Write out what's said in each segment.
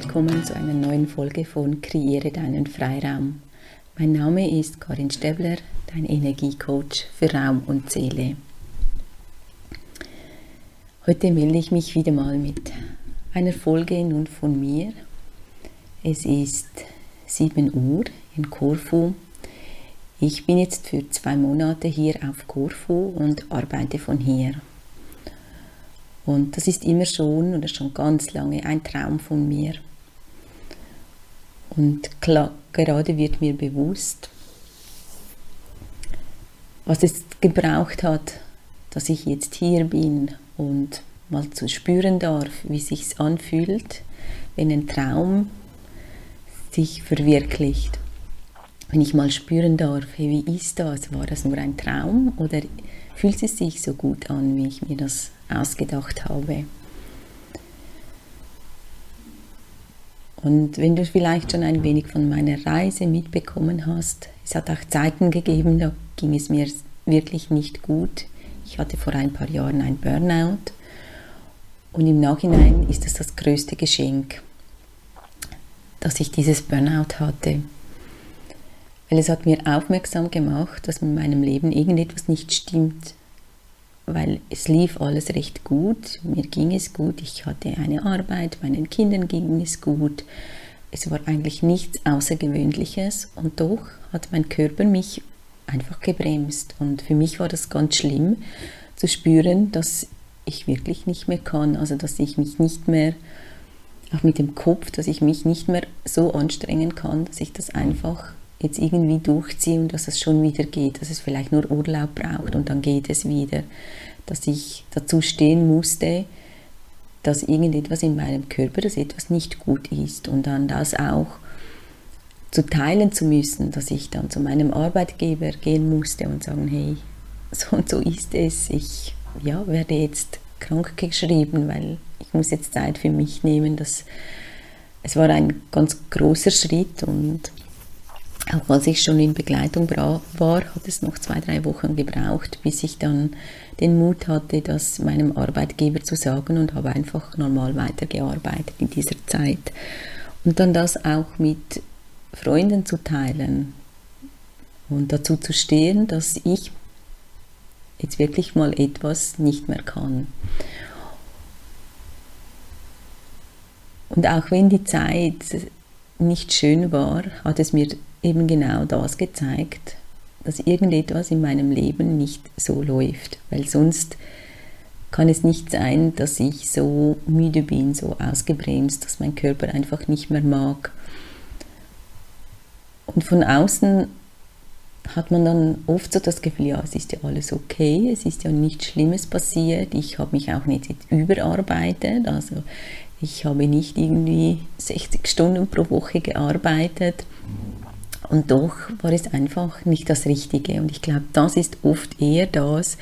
Willkommen zu einer neuen Folge von Kreiere deinen Freiraum. Mein Name ist Karin Stäbler, dein Energiecoach für Raum und Seele. Heute melde ich mich wieder mal mit einer Folge nun von mir. Es ist 7 Uhr in Korfu. Ich bin jetzt für zwei Monate hier auf Korfu und arbeite von hier. Und das ist immer schon oder schon ganz lange ein Traum von mir. Und klar, gerade wird mir bewusst, was es gebraucht hat, dass ich jetzt hier bin und mal zu spüren darf, wie es sich anfühlt, wenn ein Traum sich verwirklicht. Wenn ich mal spüren darf, hey, wie ist das? War das nur ein Traum oder fühlt es sich so gut an, wie ich mir das ausgedacht habe. Und wenn du vielleicht schon ein wenig von meiner Reise mitbekommen hast, es hat auch Zeiten gegeben, da ging es mir wirklich nicht gut. Ich hatte vor ein paar Jahren ein Burnout und im Nachhinein ist es das größte Geschenk, dass ich dieses Burnout hatte. Weil es hat mir aufmerksam gemacht, dass in meinem Leben irgendetwas nicht stimmt weil es lief alles recht gut. Mir ging es gut, ich hatte eine Arbeit, meinen Kindern ging es gut. Es war eigentlich nichts Außergewöhnliches und doch hat mein Körper mich einfach gebremst. Und für mich war das ganz schlimm zu spüren, dass ich wirklich nicht mehr kann, also dass ich mich nicht mehr, auch mit dem Kopf, dass ich mich nicht mehr so anstrengen kann, dass ich das einfach jetzt irgendwie durchziehe und dass es schon wieder geht, dass es vielleicht nur Urlaub braucht und dann geht es wieder. Dass ich dazu stehen musste, dass irgendetwas in meinem Körper, dass etwas nicht gut ist und dann das auch zu teilen zu müssen, dass ich dann zu meinem Arbeitgeber gehen musste und sagen, hey, so und so ist es, ich ja, werde jetzt krank geschrieben, weil ich muss jetzt Zeit für mich nehmen. Das, es war ein ganz großer Schritt und auch als ich schon in Begleitung war, hat es noch zwei, drei Wochen gebraucht, bis ich dann den Mut hatte, das meinem Arbeitgeber zu sagen und habe einfach normal weitergearbeitet in dieser Zeit. Und dann das auch mit Freunden zu teilen und dazu zu stehen, dass ich jetzt wirklich mal etwas nicht mehr kann. Und auch wenn die Zeit nicht schön war, hat es mir eben genau das gezeigt, dass irgendetwas in meinem Leben nicht so läuft, weil sonst kann es nicht sein, dass ich so müde bin, so ausgebremst, dass mein Körper einfach nicht mehr mag. Und von außen hat man dann oft so das Gefühl, ja, es ist ja alles okay, es ist ja nichts Schlimmes passiert, ich habe mich auch nicht überarbeitet, also ich habe nicht irgendwie 60 Stunden pro Woche gearbeitet und doch war es einfach nicht das Richtige. Und ich glaube, das ist oft eher das,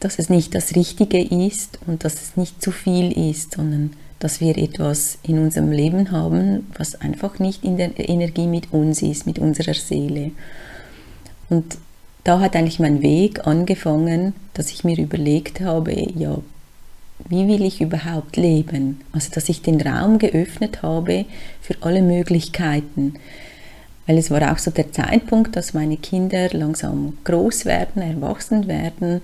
dass es nicht das Richtige ist und dass es nicht zu viel ist, sondern dass wir etwas in unserem Leben haben, was einfach nicht in der Energie mit uns ist, mit unserer Seele. Und da hat eigentlich mein Weg angefangen, dass ich mir überlegt habe, ja, wie will ich überhaupt leben? Also, dass ich den Raum geöffnet habe für alle Möglichkeiten weil es war auch so der Zeitpunkt, dass meine Kinder langsam groß werden, erwachsen werden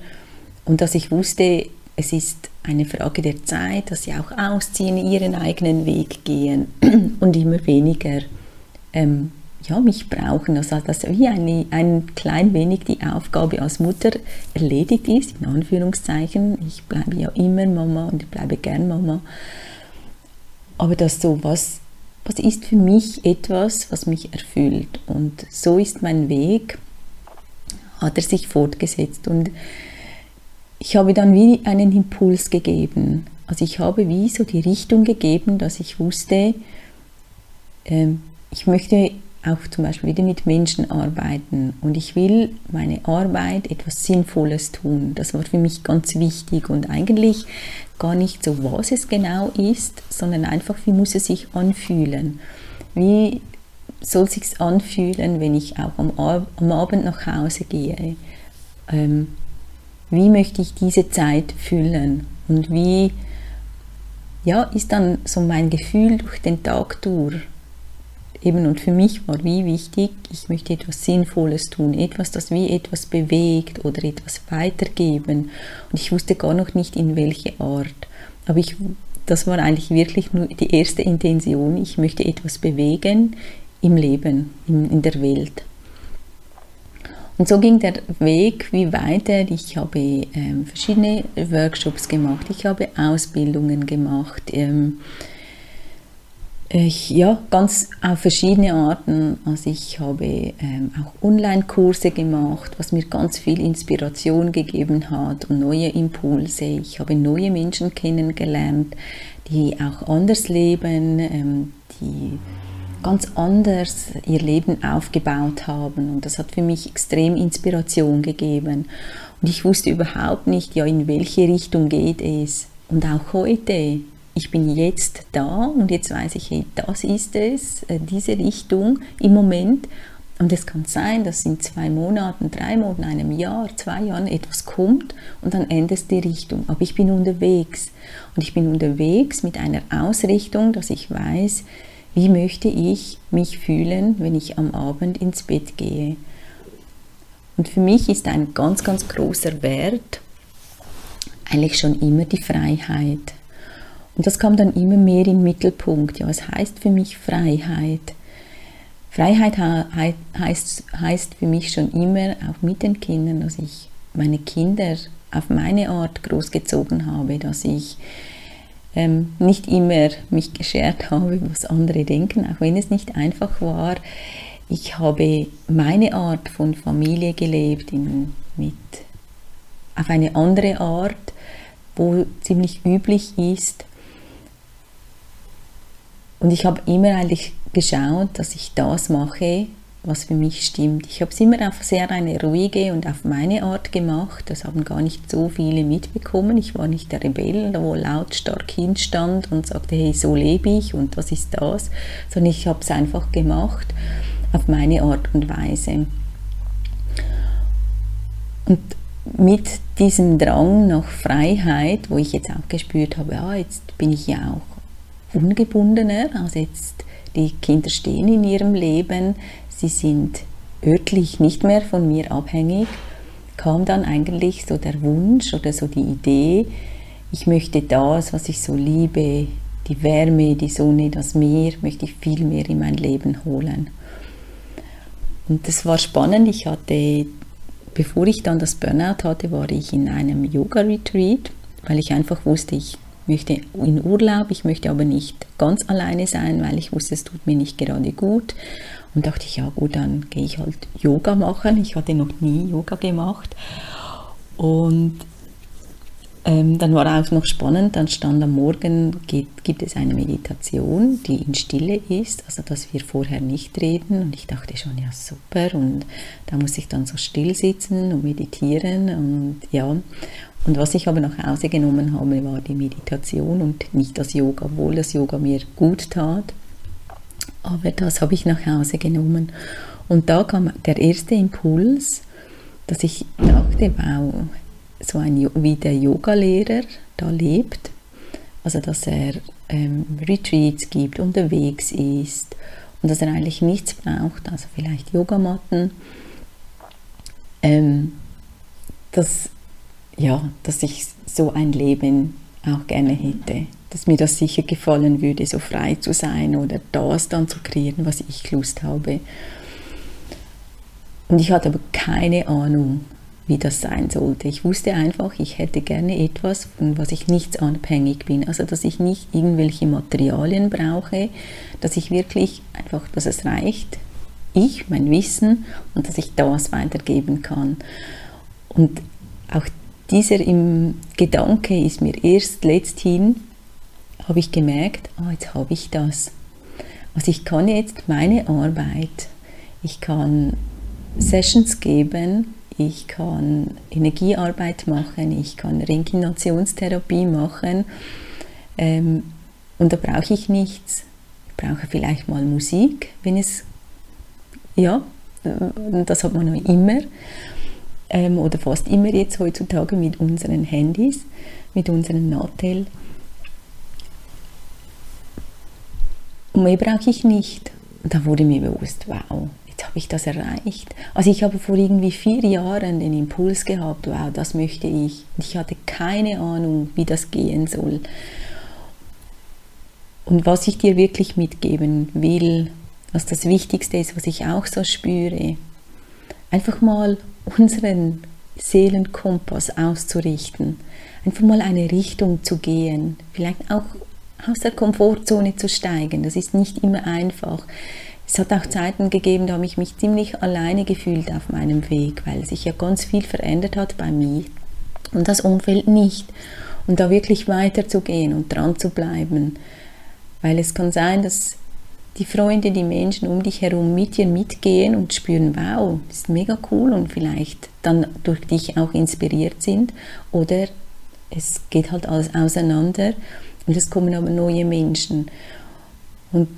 und dass ich wusste, es ist eine Frage der Zeit, dass sie auch ausziehen, ihren eigenen Weg gehen und immer weniger ähm, ja, mich brauchen. Also dass wie eine, ein klein wenig die Aufgabe als Mutter erledigt ist, in Anführungszeichen. Ich bleibe ja immer Mama und ich bleibe gern Mama. Aber dass so was was ist für mich etwas, was mich erfüllt. Und so ist mein Weg, hat er sich fortgesetzt. Und ich habe dann wie einen Impuls gegeben. Also ich habe wie so die Richtung gegeben, dass ich wusste, äh, ich möchte auch zum Beispiel wieder mit Menschen arbeiten und ich will meine Arbeit etwas Sinnvolles tun. Das war für mich ganz wichtig und eigentlich gar nicht so, was es genau ist, sondern einfach, wie muss es sich anfühlen. Wie soll es sich anfühlen, wenn ich auch am, am Abend nach Hause gehe? Ähm, wie möchte ich diese Zeit füllen und wie ja, ist dann so mein Gefühl durch den Tag durch. Eben und für mich war wie wichtig, ich möchte etwas Sinnvolles tun, etwas, das wie etwas bewegt oder etwas weitergeben. Und ich wusste gar noch nicht in welche Art. Aber ich, das war eigentlich wirklich nur die erste Intention. Ich möchte etwas bewegen im Leben, in, in der Welt. Und so ging der Weg wie weiter. Ich habe ähm, verschiedene Workshops gemacht, ich habe Ausbildungen gemacht. Ähm, ja, ganz auf verschiedene Arten. Also ich habe ähm, auch Online-Kurse gemacht, was mir ganz viel Inspiration gegeben hat und neue Impulse. Ich habe neue Menschen kennengelernt, die auch anders leben, ähm, die ganz anders ihr Leben aufgebaut haben. Und das hat für mich extrem Inspiration gegeben. Und ich wusste überhaupt nicht, ja, in welche Richtung geht es. Und auch heute, ich bin jetzt da und jetzt weiß ich, hey, das ist es, äh, diese Richtung im Moment. Und es kann sein, dass in zwei Monaten, drei Monaten, einem Jahr, zwei Jahren etwas kommt und dann ändert die Richtung. Aber ich bin unterwegs. Und ich bin unterwegs mit einer Ausrichtung, dass ich weiß, wie möchte ich mich fühlen, wenn ich am Abend ins Bett gehe. Und für mich ist ein ganz, ganz großer Wert eigentlich schon immer die Freiheit. Und das kam dann immer mehr im Mittelpunkt. Ja, was heißt für mich Freiheit? Freiheit heißt, heißt für mich schon immer, auch mit den Kindern, dass ich meine Kinder auf meine Art großgezogen habe, dass ich ähm, nicht immer mich geschert habe, was andere denken, auch wenn es nicht einfach war. Ich habe meine Art von Familie gelebt in, mit, auf eine andere Art, wo ziemlich üblich ist, und ich habe immer eigentlich geschaut, dass ich das mache, was für mich stimmt. Ich habe es immer auf sehr eine ruhige und auf meine Art gemacht. Das haben gar nicht so viele mitbekommen. Ich war nicht der Rebell, der lautstark hinstand und sagte, hey, so lebe ich und was ist das, sondern ich habe es einfach gemacht auf meine Art und Weise. Und mit diesem Drang nach Freiheit, wo ich jetzt auch gespürt habe, ja, jetzt bin ich ja auch ungebundener. Also jetzt die Kinder stehen in ihrem Leben, sie sind örtlich nicht mehr von mir abhängig, kam dann eigentlich so der Wunsch oder so die Idee, ich möchte das, was ich so liebe, die Wärme, die Sonne, das Meer, möchte ich viel mehr in mein Leben holen. Und das war spannend. Ich hatte, bevor ich dann das Burnout hatte, war ich in einem Yoga-Retreat, weil ich einfach wusste, ich möchte in Urlaub, ich möchte aber nicht ganz alleine sein, weil ich wusste, es tut mir nicht gerade gut. Und dachte ich, ja gut, dann gehe ich halt Yoga machen. Ich hatte noch nie Yoga gemacht. Und ähm, dann war auch noch spannend, dann stand am Morgen, gibt, gibt es eine Meditation, die in Stille ist, also dass wir vorher nicht reden. Und ich dachte schon, ja super. Und da muss ich dann so still sitzen und meditieren. Und ja, und was ich aber nach Hause genommen habe, war die Meditation und nicht das Yoga, obwohl das Yoga mir gut tat. Aber das habe ich nach Hause genommen. Und da kam der erste Impuls, dass ich dachte, wow, so ein, wie der Yogalehrer da lebt, also dass er ähm, Retreats gibt, unterwegs ist und dass er eigentlich nichts braucht, also vielleicht Yogamatten, ähm, dass ja, dass ich so ein Leben auch gerne hätte. Dass mir das sicher gefallen würde, so frei zu sein oder das dann zu kreieren, was ich Lust habe. Und ich hatte aber keine Ahnung, wie das sein sollte. Ich wusste einfach, ich hätte gerne etwas, von was ich nichts abhängig bin. Also, dass ich nicht irgendwelche Materialien brauche, dass ich wirklich einfach, dass es reicht, ich, mein Wissen und dass ich das weitergeben kann. Und auch dieser im Gedanke ist mir erst letzthin, habe ich gemerkt, ah, jetzt habe ich das. Also ich kann jetzt meine Arbeit, ich kann Sessions geben, ich kann Energiearbeit machen, ich kann Regenationstherapie machen ähm, und da brauche ich nichts. Ich brauche vielleicht mal Musik, wenn es, ja, das hat man noch immer ähm, oder fast immer jetzt heutzutage mit unseren Handys, mit unseren Natel. Und mehr brauche ich nicht. Und da wurde mir bewusst, wow, jetzt habe ich das erreicht. Also ich habe vor irgendwie vier Jahren den Impuls gehabt, wow, das möchte ich. Und ich hatte keine Ahnung, wie das gehen soll. Und was ich dir wirklich mitgeben will, was das Wichtigste ist, was ich auch so spüre, einfach mal unseren Seelenkompass auszurichten, einfach mal eine Richtung zu gehen, vielleicht auch aus der Komfortzone zu steigen. Das ist nicht immer einfach. Es hat auch Zeiten gegeben, da habe ich mich ziemlich alleine gefühlt auf meinem Weg, weil sich ja ganz viel verändert hat bei mir und das Umfeld nicht. Und da wirklich weiterzugehen und dran zu bleiben, weil es kann sein, dass die Freunde, die Menschen um dich herum mit dir mitgehen und spüren, wow, das ist mega cool und vielleicht dann durch dich auch inspiriert sind oder es geht halt alles auseinander und es kommen aber neue Menschen. Und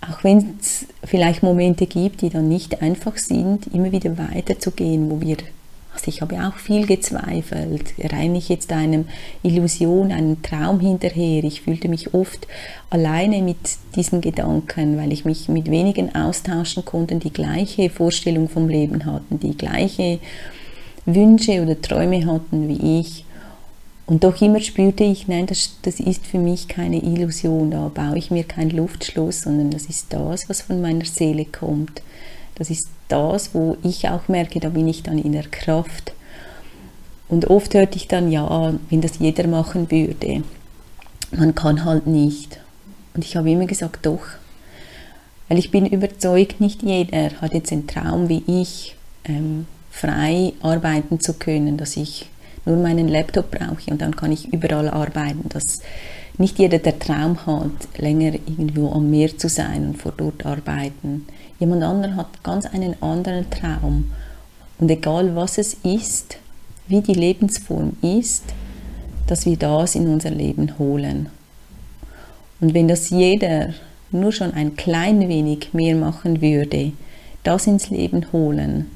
auch wenn es vielleicht Momente gibt, die dann nicht einfach sind, immer wieder weiterzugehen, wo wir also ich habe auch viel gezweifelt. Renne ich jetzt einem Illusion, einem Traum hinterher? Ich fühlte mich oft alleine mit diesen Gedanken, weil ich mich mit wenigen austauschen konnte, die gleiche Vorstellung vom Leben hatten, die gleiche Wünsche oder Träume hatten wie ich. Und doch immer spürte ich, nein, das, das ist für mich keine Illusion, da baue ich mir keinen Luftschloss, sondern das ist das, was von meiner Seele kommt. Das ist das, wo ich auch merke, da bin ich dann in der Kraft. Und oft hörte ich dann, ja, wenn das jeder machen würde, man kann halt nicht. Und ich habe immer gesagt, doch. Weil ich bin überzeugt, nicht jeder hat jetzt einen Traum wie ich, ähm, frei arbeiten zu können, dass ich nur meinen Laptop brauche und dann kann ich überall arbeiten. Dass nicht jeder der Traum hat, länger irgendwo am Meer zu sein und vor dort arbeiten. Jemand anderer hat ganz einen anderen Traum. Und egal was es ist, wie die Lebensform ist, dass wir das in unser Leben holen. Und wenn das jeder nur schon ein klein wenig mehr machen würde, das ins Leben holen,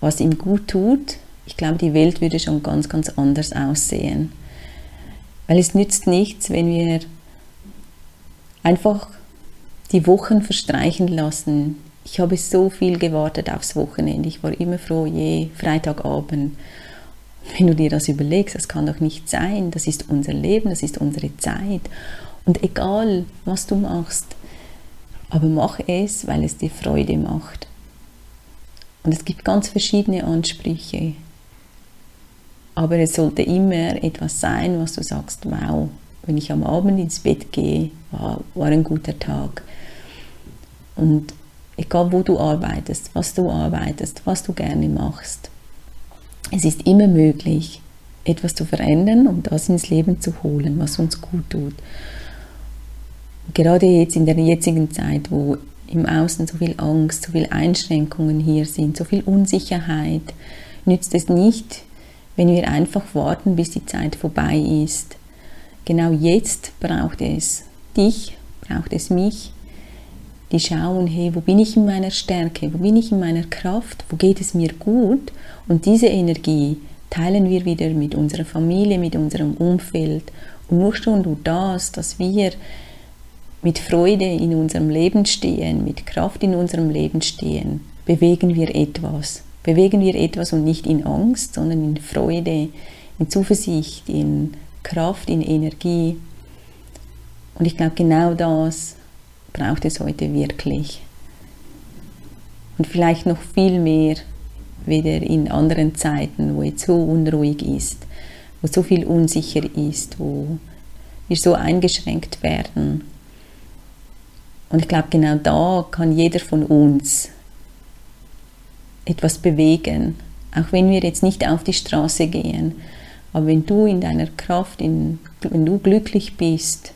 was ihm gut tut, ich glaube, die Welt würde schon ganz, ganz anders aussehen. Weil es nützt nichts, wenn wir einfach die Wochen verstreichen lassen. Ich habe so viel gewartet aufs Wochenende. Ich war immer froh, je Freitagabend. Wenn du dir das überlegst, das kann doch nicht sein. Das ist unser Leben, das ist unsere Zeit. Und egal, was du machst, aber mach es, weil es dir Freude macht. Und es gibt ganz verschiedene Ansprüche. Aber es sollte immer etwas sein, was du sagst, wow, wenn ich am Abend ins Bett gehe, war, war ein guter Tag. Und egal wo du arbeitest, was du arbeitest, was du gerne machst, es ist immer möglich, etwas zu verändern und um das ins Leben zu holen, was uns gut tut. Gerade jetzt in der jetzigen Zeit, wo im Außen so viel Angst, so viele Einschränkungen hier sind, so viel Unsicherheit, nützt es nicht, wenn wir einfach warten, bis die Zeit vorbei ist. Genau jetzt braucht es dich, braucht es mich, die schauen, hey, wo bin ich in meiner Stärke, wo bin ich in meiner Kraft, wo geht es mir gut und diese Energie teilen wir wieder mit unserer Familie, mit unserem Umfeld und nur schon durch das, dass wir mit Freude in unserem Leben stehen, mit Kraft in unserem Leben stehen, bewegen wir etwas. Bewegen wir etwas und nicht in Angst, sondern in Freude, in Zuversicht, in Kraft, in Energie. Und ich glaube, genau das braucht es heute wirklich. Und vielleicht noch viel mehr wieder in anderen Zeiten, wo es so unruhig ist, wo so viel unsicher ist, wo wir so eingeschränkt werden. Und ich glaube, genau da kann jeder von uns etwas bewegen, auch wenn wir jetzt nicht auf die Straße gehen. Aber wenn du in deiner Kraft, in, wenn du glücklich bist,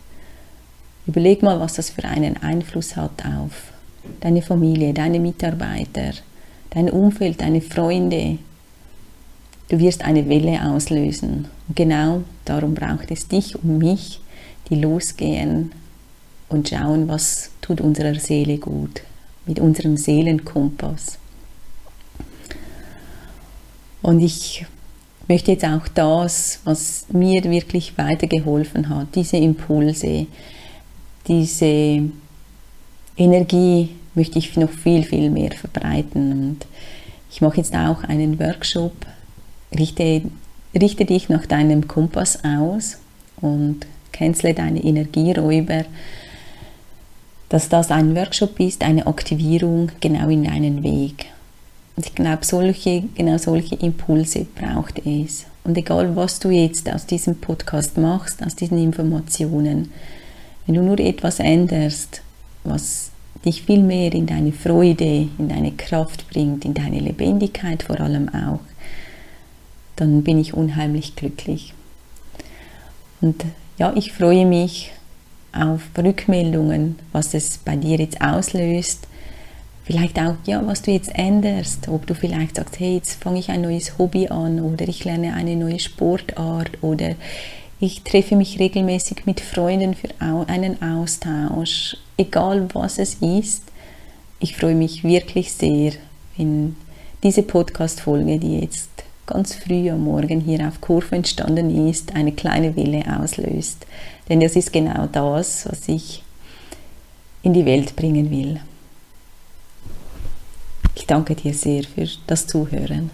überleg mal, was das für einen Einfluss hat auf deine Familie, deine Mitarbeiter, dein Umfeld, deine Freunde. Du wirst eine Welle auslösen. Und genau darum braucht es dich und mich, die losgehen und schauen, was tut unserer Seele gut, mit unserem Seelenkompass. Und ich möchte jetzt auch das, was mir wirklich weitergeholfen hat, diese Impulse, diese Energie möchte ich noch viel, viel mehr verbreiten. Und ich mache jetzt auch einen Workshop, richte, richte dich nach deinem Kompass aus und cancele deine Energieräuber, dass das ein Workshop ist, eine Aktivierung genau in deinen Weg. Und ich glaube, solche, genau solche Impulse braucht es. Und egal, was du jetzt aus diesem Podcast machst, aus diesen Informationen, wenn du nur etwas änderst, was dich viel mehr in deine Freude, in deine Kraft bringt, in deine Lebendigkeit vor allem auch, dann bin ich unheimlich glücklich. Und ja, ich freue mich auf Rückmeldungen, was es bei dir jetzt auslöst. Vielleicht auch, ja, was du jetzt änderst, ob du vielleicht sagst, hey, jetzt fange ich ein neues Hobby an oder ich lerne eine neue Sportart oder ich treffe mich regelmäßig mit Freunden für einen Austausch, egal was es ist. Ich freue mich wirklich sehr, wenn diese Podcast-Folge, die jetzt ganz früh am Morgen hier auf Kurve entstanden ist, eine kleine Welle auslöst. Denn das ist genau das, was ich in die Welt bringen will. Ich danke dir sehr für das Zuhören.